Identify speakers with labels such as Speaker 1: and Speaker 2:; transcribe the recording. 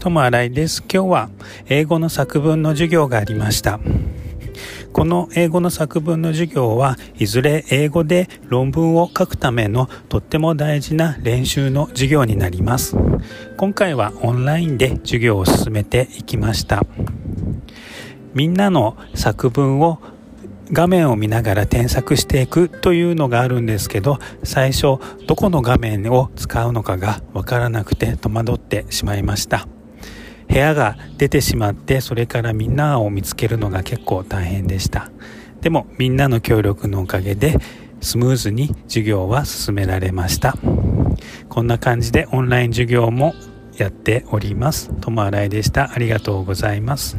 Speaker 1: 友新井です。今日は英語の作文の授業がありました。この英語の作文の授業はいずれ英語で論文を書くためのとっても大事な練習の授業になります。今回はオンラインで授業を進めていきました。みんなの作文を画面を見ながら添削していくというのがあるんですけど最初どこの画面を使うのかがわからなくて戸惑ってしまいました。部屋が出てしまってそれからみんなを見つけるのが結構大変でした。でもみんなの協力のおかげでスムーズに授業は進められました。こんな感じでオンライン授業もやっております。友新井でした。ありがとうございます。